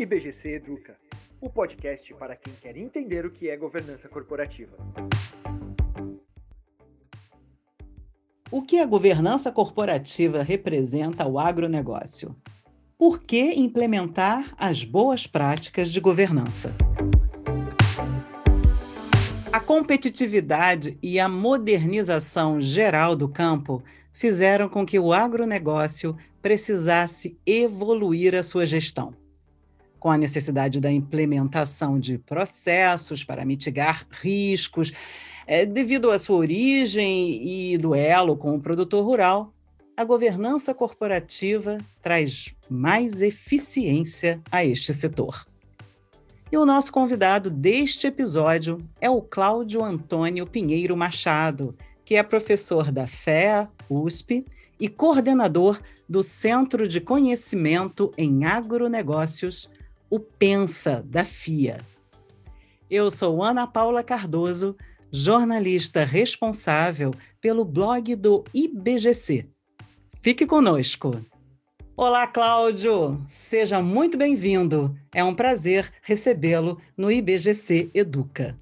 IBGC Educa, o podcast para quem quer entender o que é governança corporativa. O que a governança corporativa representa ao agronegócio? Por que implementar as boas práticas de governança? A competitividade e a modernização geral do campo fizeram com que o agronegócio precisasse evoluir a sua gestão com a necessidade da implementação de processos para mitigar riscos, é, devido à sua origem e duelo com o produtor rural, a governança corporativa traz mais eficiência a este setor. E o nosso convidado deste episódio é o Cláudio Antônio Pinheiro Machado, que é professor da FEA, USP, e coordenador do Centro de Conhecimento em Agronegócios o Pensa da FIA. Eu sou Ana Paula Cardoso, jornalista responsável pelo blog do IBGC. Fique conosco. Olá, Cláudio! Seja muito bem-vindo. É um prazer recebê-lo no IBGC Educa.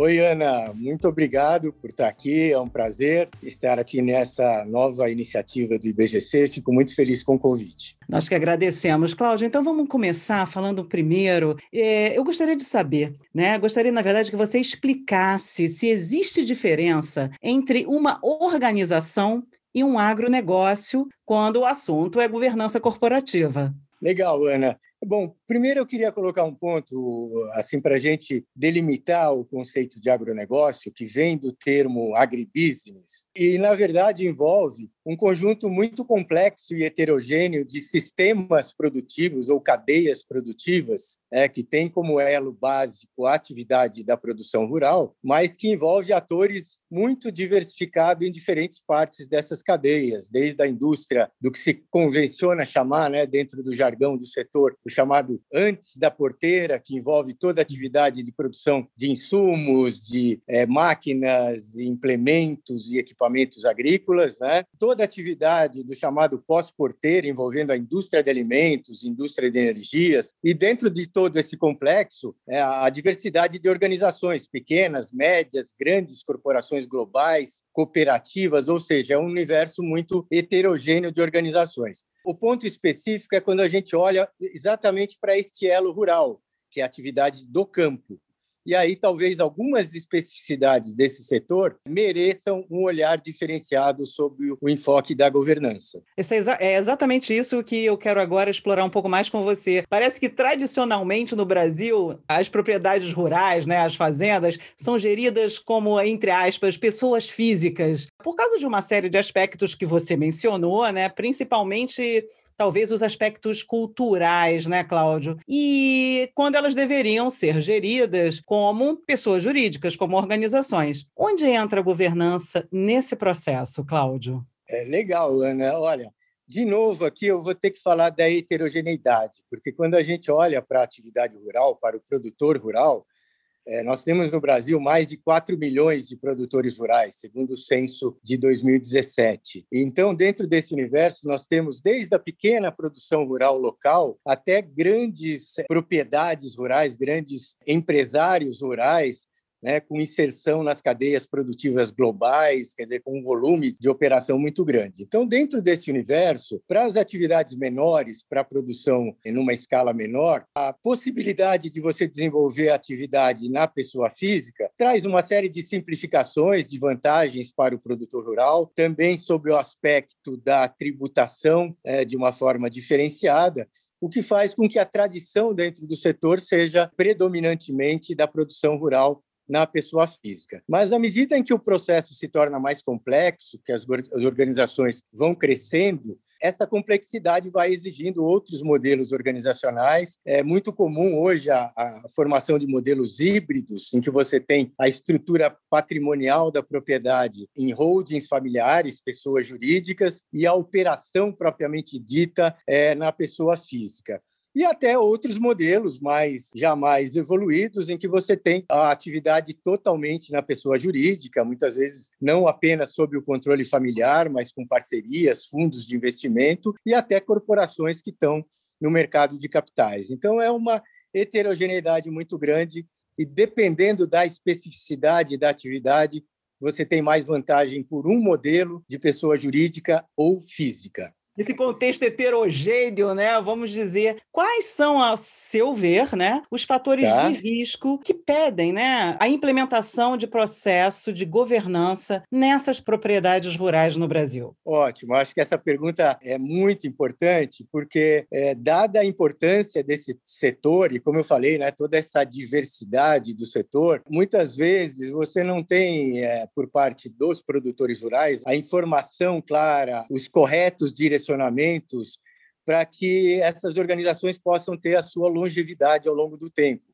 Oi, Ana, muito obrigado por estar aqui. É um prazer estar aqui nessa nova iniciativa do IBGC. Fico muito feliz com o convite. Nós que agradecemos, Cláudio. Então vamos começar falando primeiro. É, eu gostaria de saber, né? Gostaria, na verdade, que você explicasse se existe diferença entre uma organização e um agronegócio quando o assunto é governança corporativa. Legal, Ana. Bom, primeiro eu queria colocar um ponto assim para a gente delimitar o conceito de agronegócio, que vem do termo agribusiness, e na verdade envolve um conjunto muito complexo e heterogêneo de sistemas produtivos ou cadeias produtivas, é, que tem como elo básico a atividade da produção rural, mas que envolve atores muito diversificados em diferentes partes dessas cadeias, desde a indústria, do que se convenciona chamar, né, dentro do jargão do setor, o chamado antes da porteira, que envolve toda a atividade de produção de insumos, de é, máquinas, implementos e equipamentos agrícolas, né? toda a atividade do chamado pós-porteira, envolvendo a indústria de alimentos, indústria de energias, e dentro de todo esse complexo, é, a diversidade de organizações, pequenas, médias, grandes corporações globais, cooperativas, ou seja, é um universo muito heterogêneo de organizações. O ponto específico é quando a gente olha exatamente para este elo rural, que é a atividade do campo. E aí, talvez algumas especificidades desse setor mereçam um olhar diferenciado sobre o enfoque da governança. É exatamente isso que eu quero agora explorar um pouco mais com você. Parece que, tradicionalmente, no Brasil, as propriedades rurais, né, as fazendas, são geridas como, entre aspas, pessoas físicas, por causa de uma série de aspectos que você mencionou, né, principalmente talvez os aspectos culturais, né, Cláudio? E quando elas deveriam ser geridas como pessoas jurídicas, como organizações. Onde entra a governança nesse processo, Cláudio? É legal, Ana. Olha, de novo aqui eu vou ter que falar da heterogeneidade, porque quando a gente olha para a atividade rural, para o produtor rural, é, nós temos no Brasil mais de 4 milhões de produtores rurais, segundo o censo de 2017. Então, dentro desse universo, nós temos desde a pequena produção rural local até grandes propriedades rurais, grandes empresários rurais né, com inserção nas cadeias produtivas globais, quer dizer, com um volume de operação muito grande. Então, dentro desse universo, para as atividades menores, para a produção em uma escala menor, a possibilidade de você desenvolver a atividade na pessoa física traz uma série de simplificações, de vantagens para o produtor rural, também sobre o aspecto da tributação é, de uma forma diferenciada, o que faz com que a tradição dentro do setor seja predominantemente da produção rural na pessoa física. Mas à medida em que o processo se torna mais complexo, que as organizações vão crescendo, essa complexidade vai exigindo outros modelos organizacionais. É muito comum hoje a, a, formação de modelos híbridos, em que você tem a estrutura patrimonial da propriedade em holdings familiares, pessoas jurídicas, e a operação propriamente dita é, na pessoa física e até outros modelos mais jamais evoluídos em que você tem a atividade totalmente na pessoa jurídica, muitas vezes não apenas sob o controle familiar, mas com parcerias, fundos de investimento e até corporações que estão no mercado de capitais. Então, é uma heterogeneidade muito grande e, dependendo da especificidade da atividade, você tem mais vantagem por um modelo de pessoa jurídica ou física esse contexto heterogêneo, né? Vamos dizer, quais são, a seu ver, né, os fatores tá. de risco que pedem, né, a implementação de processo de governança nessas propriedades rurais no Brasil? Ótimo, acho que essa pergunta é muito importante porque, é, dada a importância desse setor e como eu falei, né, toda essa diversidade do setor, muitas vezes você não tem, é, por parte dos produtores rurais, a informação clara, os corretos direcionamentos direcionamentos para que essas organizações possam ter a sua longevidade ao longo do tempo.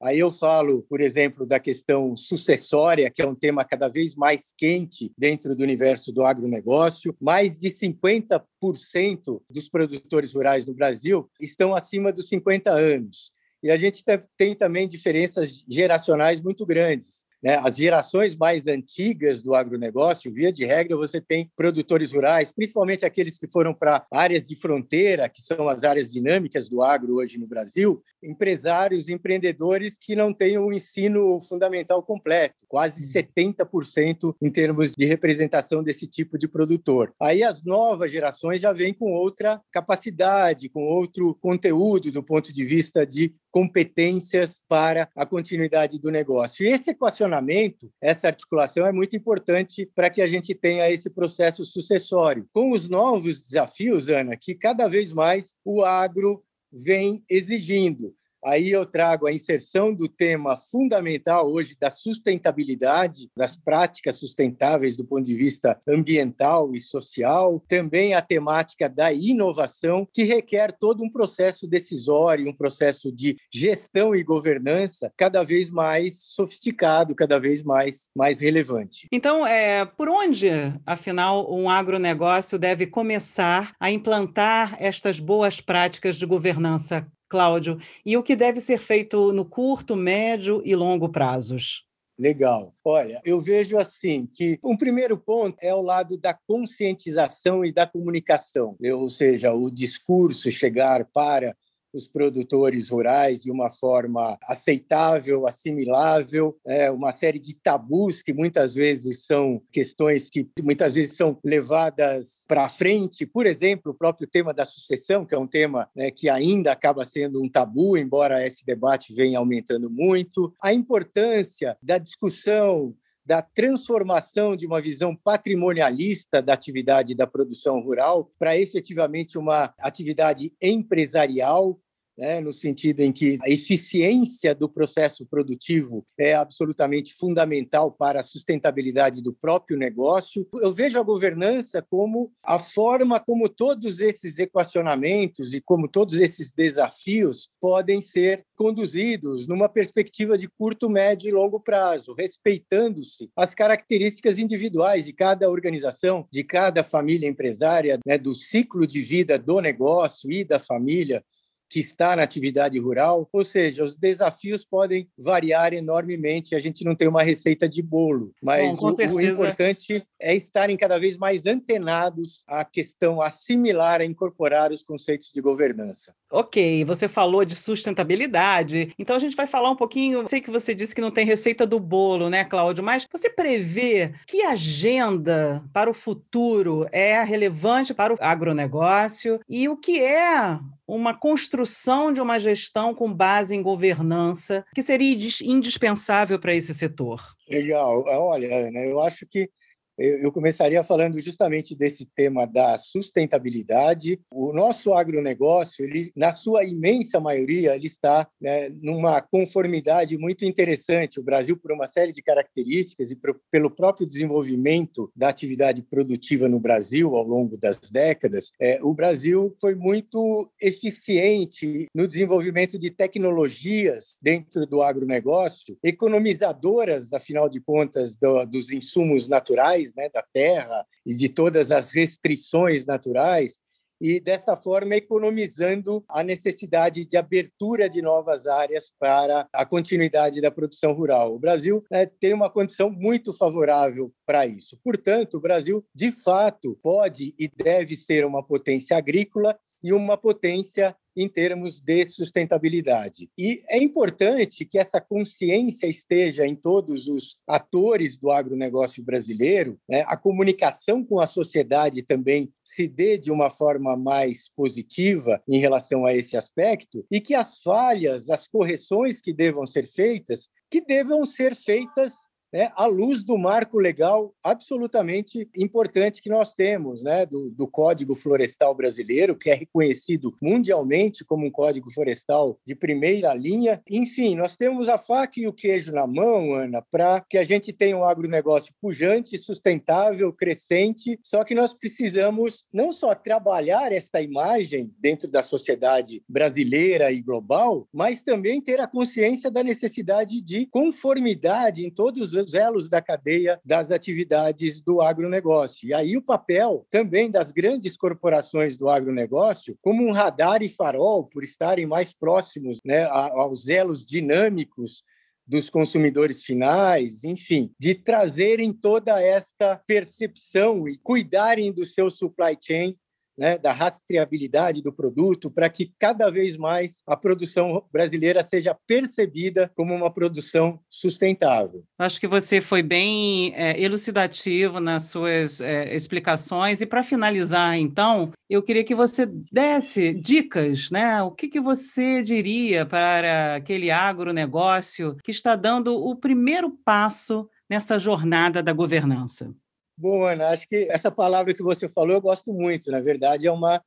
Aí eu falo, por exemplo, da questão sucessória, que é um tema cada vez mais quente dentro do universo do agronegócio. Mais de 50% dos produtores rurais no Brasil estão acima dos 50 anos. E a gente tem também diferenças geracionais muito grandes. Né? As gerações mais antigas do agronegócio, via de regra, você tem produtores rurais, principalmente aqueles que foram para áreas de fronteira, que são as áreas dinâmicas do agro hoje no Brasil, empresários, empreendedores que não têm o ensino fundamental completo, quase 70% hum. em termos de representação desse tipo de produtor. Aí as novas gerações já vêm com outra capacidade, com outro conteúdo do ponto de vista de competências para a continuidade do negócio. E esse equacionamento, essa articulação é muito importante para que a gente tenha esse processo sucessório. Com os novos desafios, Ana, que cada vez mais o agro vem exigindo. Aí eu trago a inserção do tema fundamental hoje da sustentabilidade, das práticas sustentáveis do ponto de vista ambiental e social, também a temática da inovação, que requer todo um processo decisório, um processo de gestão e governança cada vez mais sofisticado, cada vez mais, mais relevante. Então, é, por onde, afinal, um agronegócio deve começar a implantar estas boas práticas de governança Cláudio, e o que deve ser feito no curto, médio e longo prazos? Legal. Olha, eu vejo assim que um primeiro ponto é o lado da conscientização e da comunicação, ou seja, o discurso chegar para os produtores rurais de uma forma aceitável, assimilável, é, uma série de tabus que muitas vezes são questões que muitas vezes são levadas para frente. Por exemplo, o próprio tema da sucessão, que é um tema né, que ainda acaba sendo um tabu, embora esse debate venha aumentando muito. A importância da discussão da transformação de uma visão patrimonialista da atividade da produção rural para efetivamente uma atividade empresarial né, no sentido em que a eficiência do processo produtivo é absolutamente fundamental para a sustentabilidade do próprio negócio. Eu vejo a governança como a forma como todos esses equacionamentos e como todos esses desafios podem ser conduzidos numa perspectiva de curto, médio e longo prazo, respeitando-se as características individuais de cada organização, de cada família empresária, né, do ciclo de vida do negócio e da família que está na atividade rural, ou seja, os desafios podem variar enormemente, a gente não tem uma receita de bolo, mas Bom, o, o, importante é estarem cada vez mais antenados à questão assimilar, a incorporar os conceitos de governança. Ok, você falou de sustentabilidade, então a gente vai falar um pouquinho, sei que você disse que não tem receita do bolo, né, Cláudio, mas você prevê que agenda para o futuro é relevante para o agronegócio e o que é uma construção de uma gestão com base em governança, que seria indispensável para esse setor? Legal. Olha, eu acho que eu começaria falando justamente desse tema da sustentabilidade. O nosso agronegócio, ele, na sua imensa maioria, ele está né, numa conformidade muito interessante. O Brasil, por uma série de características e por, pelo próprio desenvolvimento da atividade produtiva no Brasil ao longo das décadas, é, o Brasil foi muito eficiente no desenvolvimento de tecnologias dentro do agronegócio, economizadoras, afinal de contas, do, dos insumos naturais né, da terra e de todas as restrições naturais, e dessa forma economizando a necessidade de abertura de novas áreas para a continuidade da produção rural. O Brasil né, tem uma condição muito favorável para isso. Portanto, o Brasil, de fato, pode e deve ser uma potência agrícola e uma potência em termos de sustentabilidade. E é importante que essa consciência esteja em todos os atores do agronegócio brasileiro, né? a comunicação com a sociedade também se dê de uma forma mais positiva em relação a esse aspecto e que as falhas, as correções que devam ser feitas, que devam ser feitas né, à luz do marco legal absolutamente importante que nós temos, né, do, do, Código Florestal Brasileiro, que é reconhecido mundialmente como um código florestal de primeira linha. Enfim, nós temos a faca e o queijo na mão, Ana, para que a gente tenha um agronegócio pujante, sustentável, crescente, só que nós precisamos não só trabalhar esta imagem dentro da sociedade brasileira e global, mas também ter a consciência da necessidade de conformidade em todos os elos da cadeia das atividades do agronegócio. E aí o papel também das grandes corporações do agronegócio, como um radar e farol, por estarem mais próximos né, aos elos dinâmicos dos consumidores finais, enfim, de trazerem toda esta percepção e cuidarem do seu supply chain né, da rastreabilidade do produto, para que cada vez mais a produção brasileira seja percebida como uma produção sustentável. Acho que você foi bem é, elucidativo nas suas é, explicações. E para finalizar, então, eu queria que você desse dicas, né? O que, que você diria para aquele agronegócio que está dando o primeiro passo nessa jornada da governança? Bom, Ana, acho que essa palavra que você falou eu gosto muito. Na verdade, é uma,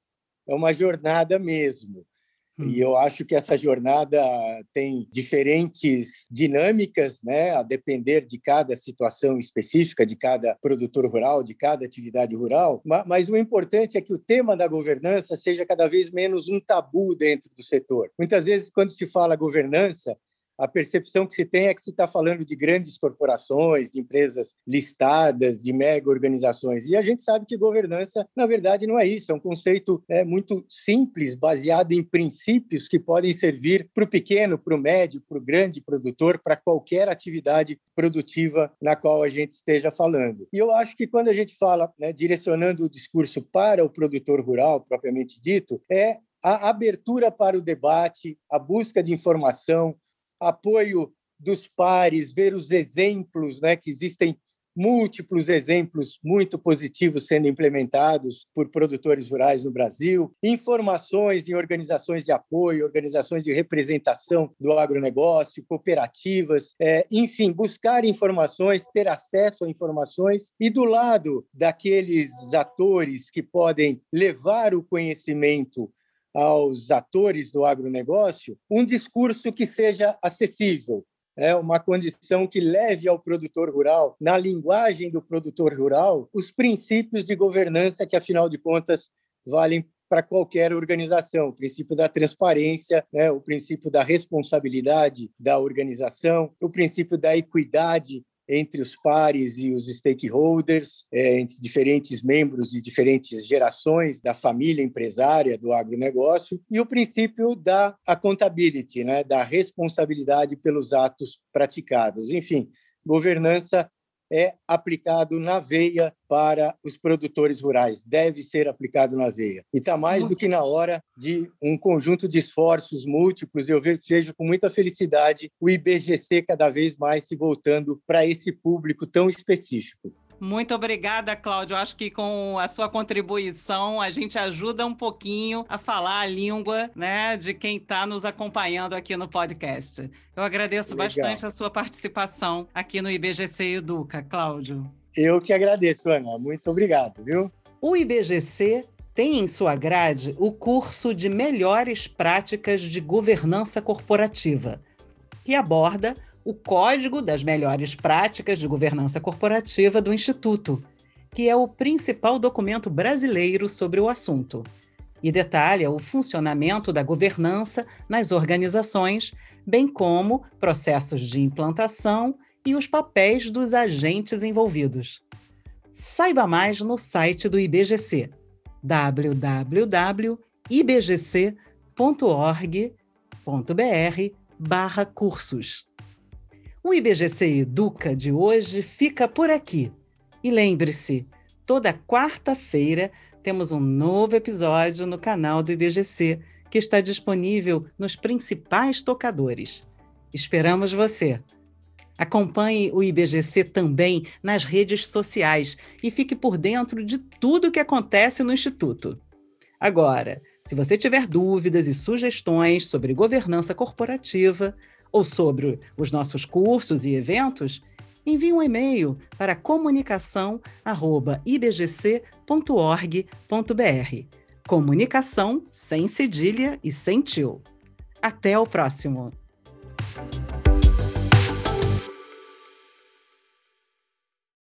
é uma jornada mesmo. Hum. E eu acho que essa jornada tem diferentes dinâmicas, né, a depender de cada situação específica, de cada produtor rural, de cada atividade rural. Mas o importante é que o tema da governança seja cada vez menos um tabu dentro do setor. Muitas vezes, quando se fala governança, a percepção que se tem é que se está falando de grandes corporações, de empresas listadas, de mega organizações. E a gente sabe que governança, na verdade, não é isso. É um conceito é, muito simples, baseado em princípios que podem servir para o pequeno, para o médio, para o grande produtor, para qualquer atividade produtiva na qual a gente esteja falando. E eu acho que quando a gente fala, né, direcionando o discurso para o produtor rural, propriamente dito, é a abertura para o debate, a busca de informação, apoio dos pares, ver os exemplos, né, que existem múltiplos exemplos muito positivos sendo implementados por produtores rurais no Brasil, informações em organizações de apoio, organizações de representação do agronegócio, cooperativas, é, enfim, buscar informações, ter acesso a informações e do lado daqueles atores que podem levar o conhecimento aos atores do agronegócio um discurso que seja acessível, é uma condição que leve ao produtor rural, na linguagem do produtor rural, os princípios de governança que, afinal de contas, valem para qualquer organização, o princípio da transparência, né, o princípio da responsabilidade da organização, o princípio da equidade entre os pares e os stakeholders, é, entre diferentes membros de diferentes gerações da família empresária do agronegócio, e o princípio da accountability, né, da responsabilidade pelos atos praticados. Enfim, governança é aplicado na veia para os produtores rurais, deve ser aplicado na veia. E está mais do que na hora de um conjunto de esforços múltiplos. Eu vejo com muita felicidade o IBGC cada vez mais se voltando para esse público tão específico. Muito obrigada, Cláudio. Acho que com a sua contribuição a gente ajuda um pouquinho a falar a língua né, de quem está nos acompanhando aqui no podcast. Eu agradeço Legal. bastante a sua participação aqui no IBGC Educa, Cláudio. Eu que agradeço, Ana. Muito obrigado, viu? O IBGC tem em sua grade o curso de Melhores Práticas de Governança Corporativa, que aborda o Código das Melhores Práticas de Governança Corporativa do Instituto, que é o principal documento brasileiro sobre o assunto, e detalha o funcionamento da governança nas organizações, bem como processos de implantação e os papéis dos agentes envolvidos. Saiba mais no site do IBGC www.ibgc.org.br/cursos. O IBGC Educa de hoje fica por aqui. E lembre-se, toda quarta-feira temos um novo episódio no canal do IBGC que está disponível nos principais tocadores. Esperamos você! Acompanhe o IBGC também nas redes sociais e fique por dentro de tudo o que acontece no Instituto. Agora, se você tiver dúvidas e sugestões sobre governança corporativa ou sobre os nossos cursos e eventos, envie um e-mail para comunicação@ibgc.org.br. Comunicação sem cedilha e sem tio. Até o próximo.